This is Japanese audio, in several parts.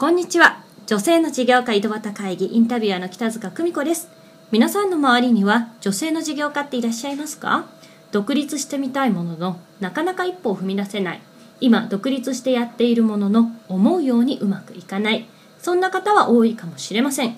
こんにちは。女性の事業家井戸端会議インタビュアーの北塚久美子です。皆さんの周りには女性の事業家っていらっしゃいますか？独立してみたいもののなかなか一歩を踏み出せない。今独立してやっているものの思うようにうまくいかない。そんな方は多いかもしれません。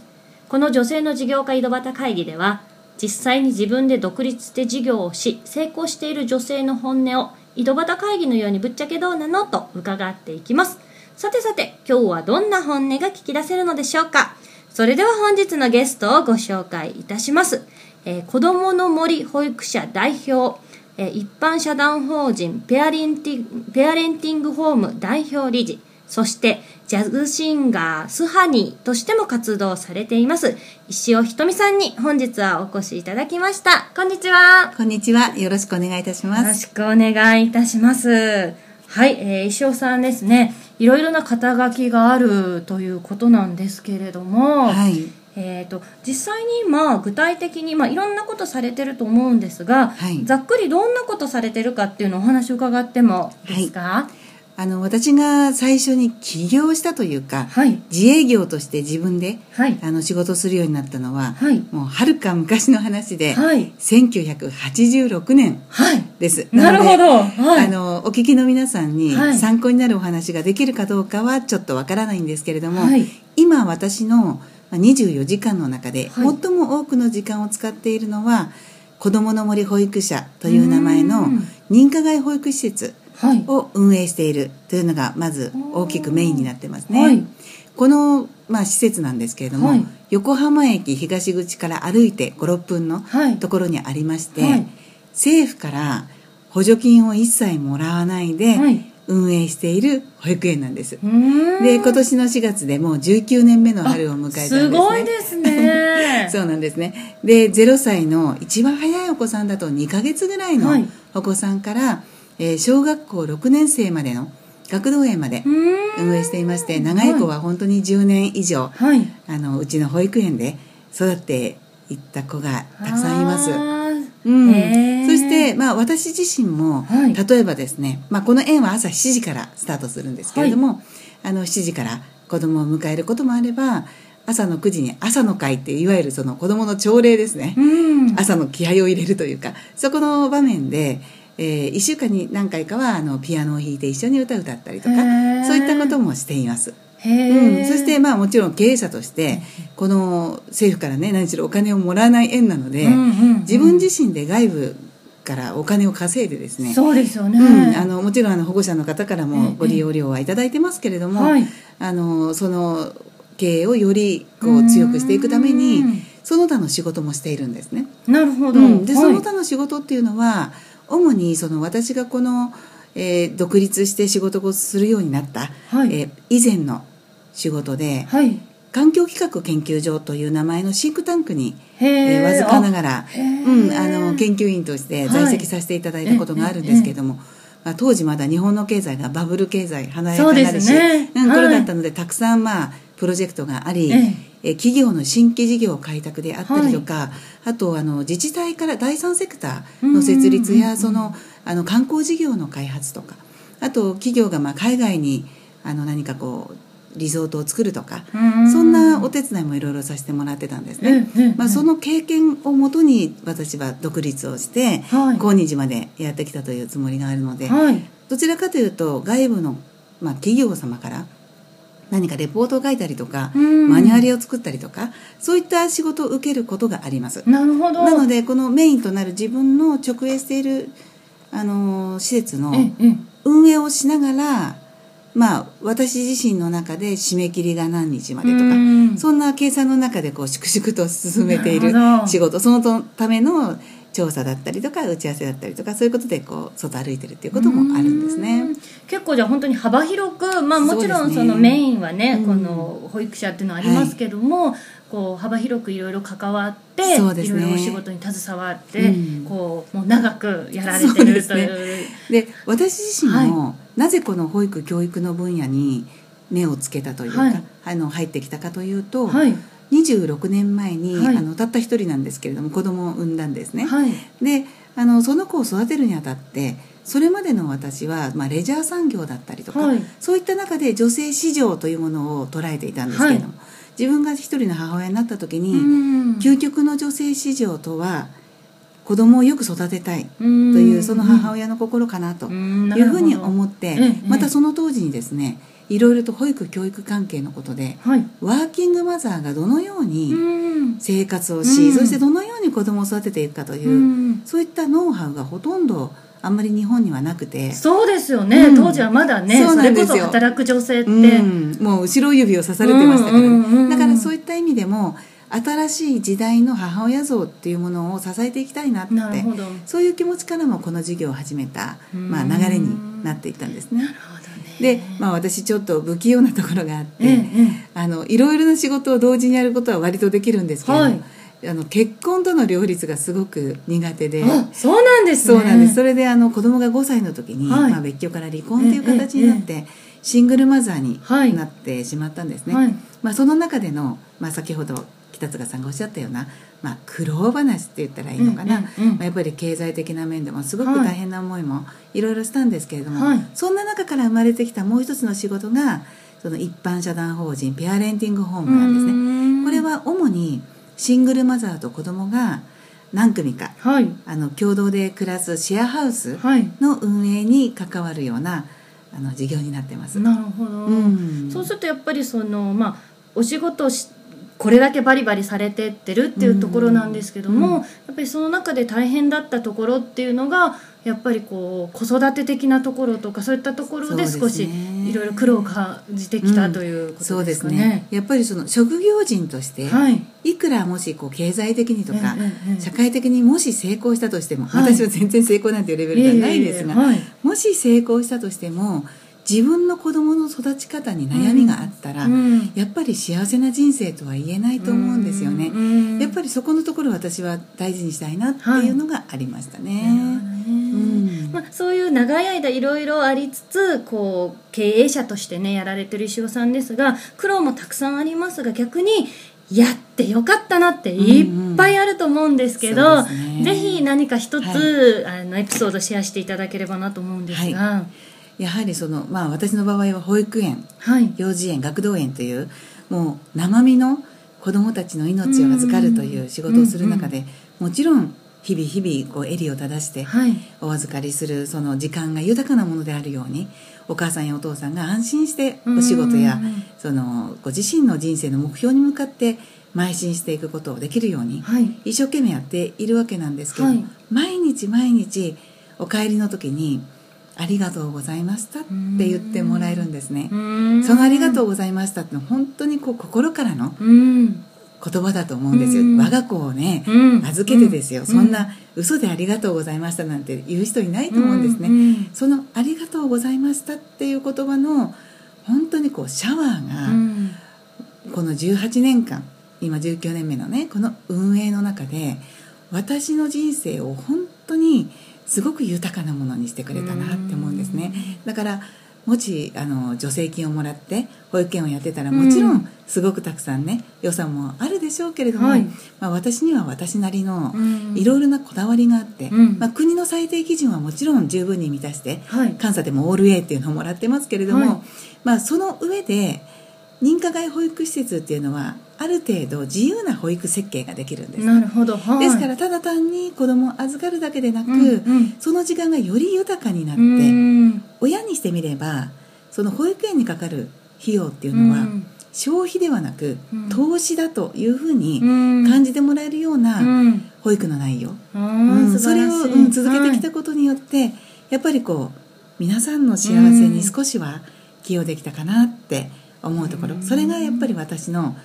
この女性の事業家井戸端会議では実際に自分で独立して事業をし成功している女性の本音を井戸端会議のようにぶっちゃけどうなの？と伺っていきます。さてさて今日はどんな本音が聞き出せるのでしょうか？それでは本日のゲストをご紹介いたします、えー、子どもの森保育者代表、えー、一般社団法人ペアレンティペアレンティングホーム代表理事そしてジャズシンガースハニーとしても活動されています石尾ひとみさんに本日はお越しいただきました。こんにちは。こんにちは。よろしくお願いいたします。よろしくお願いいたします。はい、えー、石尾さんですねいろいろな肩書きがあるということなんですけれども、はい。えーと、実際に今具体的に、まあ、いろんなことされてると思うんですが、はい。ざっくりどんなことされてるかっていうのをお話を伺ってもいいですか？あの私が最初に起業したというか、はい。自営業として自分ではい。あの仕事をするようになったのは、はい。もうはるか昔の話で、はい。1986年。はいです。なるほど。はい。あのお聞きの皆さんにはい。参考になるお話ができるかどうかはちょっとわからないんですけれども、はい。今私のまあ24時間の中ではい。最も多くの時間を使っているのは、子どもの森保育者という名前のうん。認可外保育施設はい。を運営しているというのがまず大きくメインになってますね。はい。この、まあ、施設なんですけれども、はい。横浜駅東口から歩いて56分のはい。ところにありまして、はい政府から補助金を一切もらわないではい。運営している保育園なんです。で今年の4月でもう19年目の春を迎えたんですね。すごいですね。そうなんですね。で0歳の一番早いお子さんだと2ヶ月ぐらいのはい。お子さんから、えー小学校6年生までの学童園まで運営していまして長い子は本当に10年以上、はい。あのうちの保育園で育っていった子がたくさんいます。うん、そして、まあ、私自身も、はい。例えばですね、まあ、この園は朝7時からスタートするんですけれども、あの7時から子供を迎えることもあれば朝の9時に朝の会っていわゆるその子供の朝礼ですね、うん。朝の気合を入れるというかそこの場面で、え1週間に何回かはあのピアノを弾いて一緒に歌を歌ったりとかそういったこともしています。へうん、えそしてまあもちろん経営者としてこの政府からね何しろお金をもらわない園なので、うんうんうん。自分自身で外部からお金を稼いでですねそうですよね、うん、あのもちろんあの保護者の方からええもご利用料はいただいてますけれども、はい。あのその経営をよりこう強くしていくためうにん。その他の仕事もしているんですね。なるほど、うん、ではい。その他の仕事っていうのは主にその私がこの、えー独立して仕事をするようになった、はい。えー以前の仕事ではい。環境企画研究所という名前のシンクタンクに、へええーわずかながら、うん、あの研究員として在籍させていただいたことがあるんですけれども、まあ、当時まだ日本の経済がバブル経済華やかなるし、ね。うん、はい。頃だったのでたくさん、まあ、プロジェクトがあり、ええ。え企業の新規事業開拓であったりとか、あとあの自治体から第三セクターの設立やそのあの観光事業の開発とかあと企業がまあ海外にあの何かこうリゾートを作るとかうん。そんなお手伝いもいろいろさせてもらってたんですね。まあ、その経験をもとに私は独立をして、はい。今日までやってきたというつもりがあるので、はい。どちらかというと外部の、まあ、企業様から何かレポートを書いたりとか、うん。マニュアルを作ったりとかそういった仕事を受けることがあります。なるほど。なのでこのメインとなる自分の直営しているあの施設の運営をしながら、まあ、私自身の中で締め切りが何日までとかうん。そんな計算の中でこう粛々と進めている仕事そのための調査だったりとか打ち合わせだったりとかそういうことでこう外歩いてるっていうこともあるんですね。うん。結構じゃあ本当に幅広く、まあ、もちろんそのメインはねうん。この保育者っていうのはありますけども、こう幅広くいろいろ関わって、いろいろお仕事に携わって、うん。こうもう長くやられてるとですね。いうで私自身も、なぜこの保育教育の分野に目をつけたというか、はい。あの入ってきたかというと、はい。26年前に、はい。あのたった一人なんですけれども子供を産んだんですね。はい。であのその子を育てるにあたってそれまでの私は、まあ、レジャー産業だったりとか、はい。そういった中で女性市場というものを捉えていたんですけれども、自分が一人の母親になった時に、うん。究極の女性市場とは子供をよく育てたいとというその母親の心かなというふうに思ってええまたその当時にですねいろいろと保育教育関係のことではい。ワーキングマザーがどのようにうん。生活をし、うん。そしてどのように子供を育てていくかという、うん。そういったノウハウがほとんどあんまり日本にはなくて、そうですよね、うん。当時はまだねそれこそ働く女性って、うん、もう後ろ指を刺されてましたからね、だからそういった意味でも新しい時代の母親像っていうものを支えていきたいなってそういう気持ちからもこの授業を始めた、まあ、うん流れになっていったんですね。で、まあ、私ちょっと不器用なところがあって、えええあのいろいろな仕事を同時にやることは割とできるんですけれども、はい。あの結婚との両立がすごく苦手で。あそうなんですね。そうなんです。それであの子供が5歳の時に、はい。まあ、別居から離婚っていう形になって、シングルマザーにはい。なってしまったんですね、はい。まあ、その中での、まあ、先ほど北塚さんがおっしゃったような、まあ、苦労話って言ったらいいのかな、うんうんうんまあ、やっぱり経済的な面でもすごくはい大変な思いもいろいろしたんですけれども、はい。そんな中から生まれてきたもう一つの仕事がその一般社団法人ペアレンティングホームなんですね。ねこれは主にシングルマザーと子供が何組かはい。あの共同で暮らすシェアハウスはい。の運営に関わるようなあの事業になってます。なるほど、うん。そうするとやっぱりそのまあお仕事をしこれだけバリバリされてってるっていうところなんですけども、うん。やっぱりその中で大変だったところっていうのがやっぱりこう子育て的なところとかそういったところで少しね。いろいろ苦労を感じてきたというこそうですすとでかね。ねやっぱりその職業人として、はい。いくらもしこう経済的にとか、社会的にもし成功したとしても、はい。私は全然成功なんていうレベルじゃないですが、はい。もし成功したとしても自分の子供の育ち方に悩みがあったら、うん。やっぱり幸せな人生とは言えないと思うんですよね。うんやっぱりそこのところ私は大事にしたいなっていうのがありましたね。なるほどね。うん。まあ、そういう長い間いろいろありつつこう経営者としてねやられてる石尾さんですが苦労もたくさんありますが逆にやってよかったなっていっぱいあると思うんですけど、うんうんね。ぜひ何か一つ、はあのエピソードシェアしていただければなと思うんですがやはりその、まあ、私の場合は保育園はい、幼稚園学童園というもう生身の子どもたちの命を預かるという仕事をする中で、もちろん日々日々こう襟を正してはい。お預かりするその時間が豊かなものであるようにお母さんやお父さんが安心してお仕事やうんそのご自身の人生の目標に向かって邁進していくことをできるようにはい。一生懸命やっているわけなんですけど、はい。毎日毎日お帰りの時に「ありがとうございました」って言ってもらえるんですね。その「ありがとうございました」ってのは本当にこう心からの言葉だと思うんですよ。うん。我が子をね、うん。預けてですよ、うん。そんな嘘で「ありがとうございました」なんて言う人いないと思うんですね。うん。その「ありがとうございました」っていう言葉の本当にこうシャワーが、うん。この18年間今19年目のねこの運営の中で私の人生を本当にすごく豊かなものにしてくれたなって思うんですね。だからもしあの助成金をもらって保育園をやってたらもちろうん。んすごくたくさんね予算もあるでしょうけれども、はい。まあ、私には私なりのうん。いろいろなこだわりがあって、うん。まあ、国の最低基準はもちろん十分に満たしてはい。監査でもオール A っていうのをもらってますけれども、はい。まあ、その上で認可外保育施設っていうのはある程度自由な保育設計ができるんです、なるほど、はい、ですからただ単に子供を預かるだけでなく、うんうん。その時間がより豊かになって、うん。親にしてみればその保育園にかかる費用っていうのは、うん。消費ではなく、うん。投資だというふうにうん。感じてもらえるよううなん。保育の内容、あうん。ーそれを、うん続けてきたはことによって、やっぱりこう皆さんの幸せに少しは寄与できたかなって思うところ、うん。それがやっぱり私の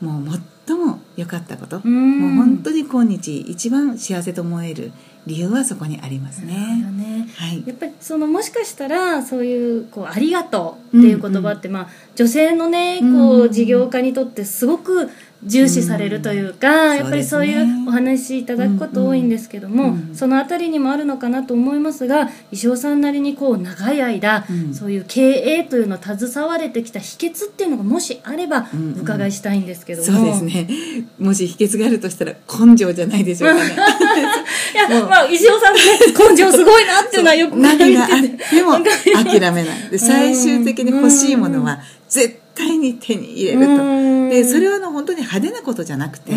もう最も良かったこと、うん。もう本当に今日一番幸せと思える理由はそこにありますね。ね。はい。やっぱりそのもしかしたらそういうこうありがとうっていう言葉って、まあ、女性のねこううん。事業家にとってすごく重視されるというか、うんやっぱりそういそうお話いただくこと多いんですけども、うんうんそのあたりにもあるのかなと思いますが石尾さんなりにこう長い間、うん。そういう経営というのを携われてきた秘訣っていうのがもしあればうんうん。お伺いしたいんですけども、そうですね。もし秘訣があるとしたら根性じゃないでしょうかね。いや、もう。ままあ、石尾さん根性すごいなっていうのはよく何があっても諦めない。で最終的に欲しいものは絶対に手に入れると。でそれはの本当に派手なことじゃなくて、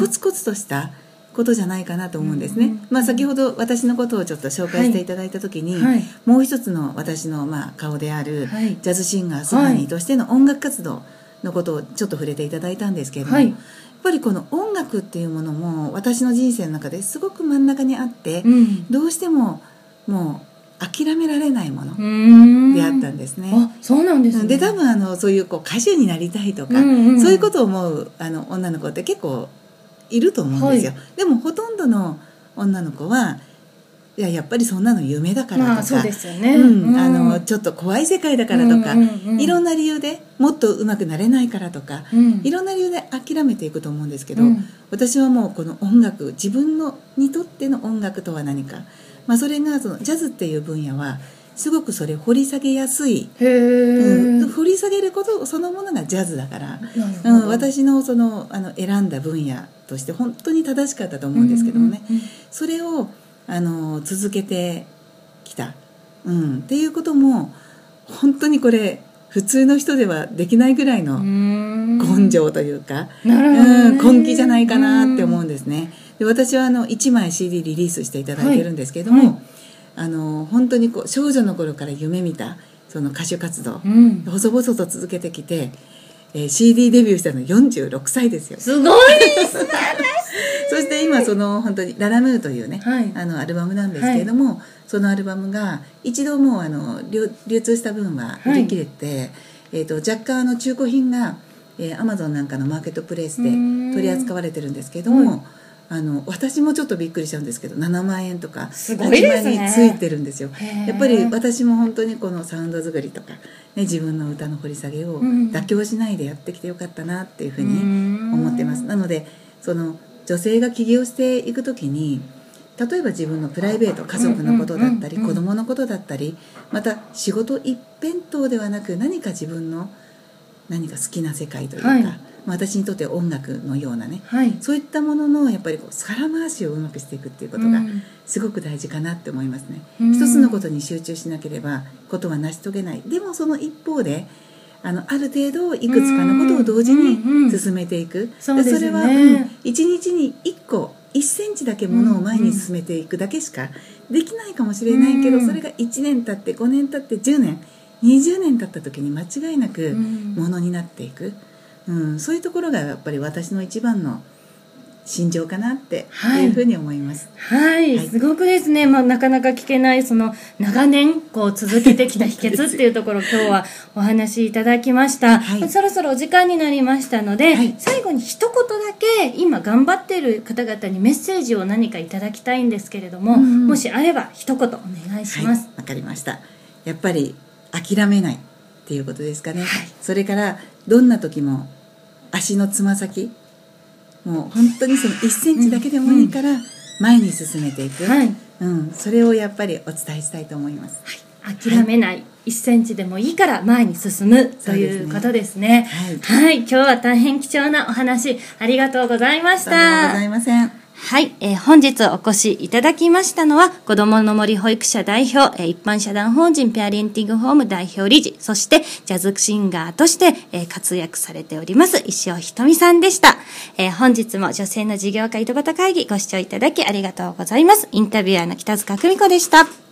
コツコツとしたことじゃないかなと思うんですね、まあ、先ほど私のことをちょっと紹介していただいた時に、はい、もう一つの私のまあ顔である、はい、ジャズシンガースハニーとしての音楽活動のことをちょっと触れていただいたんですけれども、ぱりこの音楽っていうものも私の人生の中ですごく真ん中にあって、うん、どうしてももう諦められないものであったんですね。あそうなんです、ね、で多分あのそういうこう歌手になりたいとか、うんうん、そういうことを思うあの女の子って結構いると思うんですよ、はい、でもほとんどの女の子はいややっぱりそんなの夢だからとか、そうですよね、うん、あのちょっと怖い世界だからとか、いろんな理由でもっと上手くなれないからとか、うん、いろんな理由で諦めていくと思うんですけど、うん、私はもうこの音楽自分のにとっての音楽とは何か、まあ、それがそのジャズっていう分野はすごくそれ掘り下げやすい、うん、掘り下げることそのものがジャズだから、うん、私のそのあの選んだ分野として本当に正しかったと思うんですけどもね、それをあの続けてきた、うん、っていうことも本当にこれ普通の人ではできないぐらいの根性というか、うん、根気じゃないかなって思うんですね。で私はあの1枚 CD リリースしていただいてるんですけれども、はい。はいあの本当にこう少女の頃から夢見たその歌手活動、うん、細々と続けてきて、えー、CD デビューしたの46歳ですよ。すごいですそして今その本当に「ララムー」というね、はい、あのアルバムなんですけれども、はい、そのアルバムが一度もうあの流流通した分は売り切れて、はい、えーと、若干あの中古品が、えマゾンなんかのマーケットプレイスで取り扱われてるんですけれども、あの私もちょっとびっくりしちゃうんですけど7万円とかすごいですね。についてるんですよ。やっぱり私も本当にこのサウンド作りとか、ね、自分の歌の掘り下げを妥協しないでやってきてよかったなっていうふうに思ってます。なのでその女性が起業していく時に例えば自分のプライベート家族のことだったり子供のことだったりまた仕事一辺倒ではなく何か自分の何か好きな世界というか、はい。私にとって音楽のようなね、はい、そういったもののやっぱりこう皿回しをうまくしていくっていうことがすごく大事かなって思いますね、うん、一つのことに集中しなければことは成し遂げない。でもその一方であのある程度いくつかのことを同時に進めていく、それは、うん、1日に1個1センチだけものを前に進めていくだけしかできないかもしれないけど、それが1年経って5年経って10年20年経った時に間違いなくものになっていく。うん、そういうところがやっぱり私の一番の心情かなってい。うふうに思います。はい、はい、すごくですね、まあ、なかなか聞けないその長年こう続けてきた秘 訣っていうところ今日はお話しいただきました、はい、そろそろお時間になりましたので、はい、最後に一言だけ今頑張っている方々にメッセージを何かいただきたいんですけれども、うん、もしあれば一言お願いします。わ、かりました。やっぱり諦めないっていうことですかね、それからどんな時も足のつま先もう本当にその1センチだけでもいいから前に進めていく、はい。うん、それをやっぱりお伝えしたいと思います、はい、諦めない、はい、1センチでもいいから前に進む。ということですね、はい、はい、今日は大変貴重なお話ありがとうございました。ありがとうございませんはい、えー、本日お越しいただきましたのは、子供の森保育者代表、えー、一般社団法人ペアリンティングホーム代表理事、そしてジャズシンガーとして、えー、活躍されております、石尾ひとみさんでした。え、本日も女性の事業家井戸端会議ご視聴いただきありがとうございます。インタビュアーの北塚久美子でした。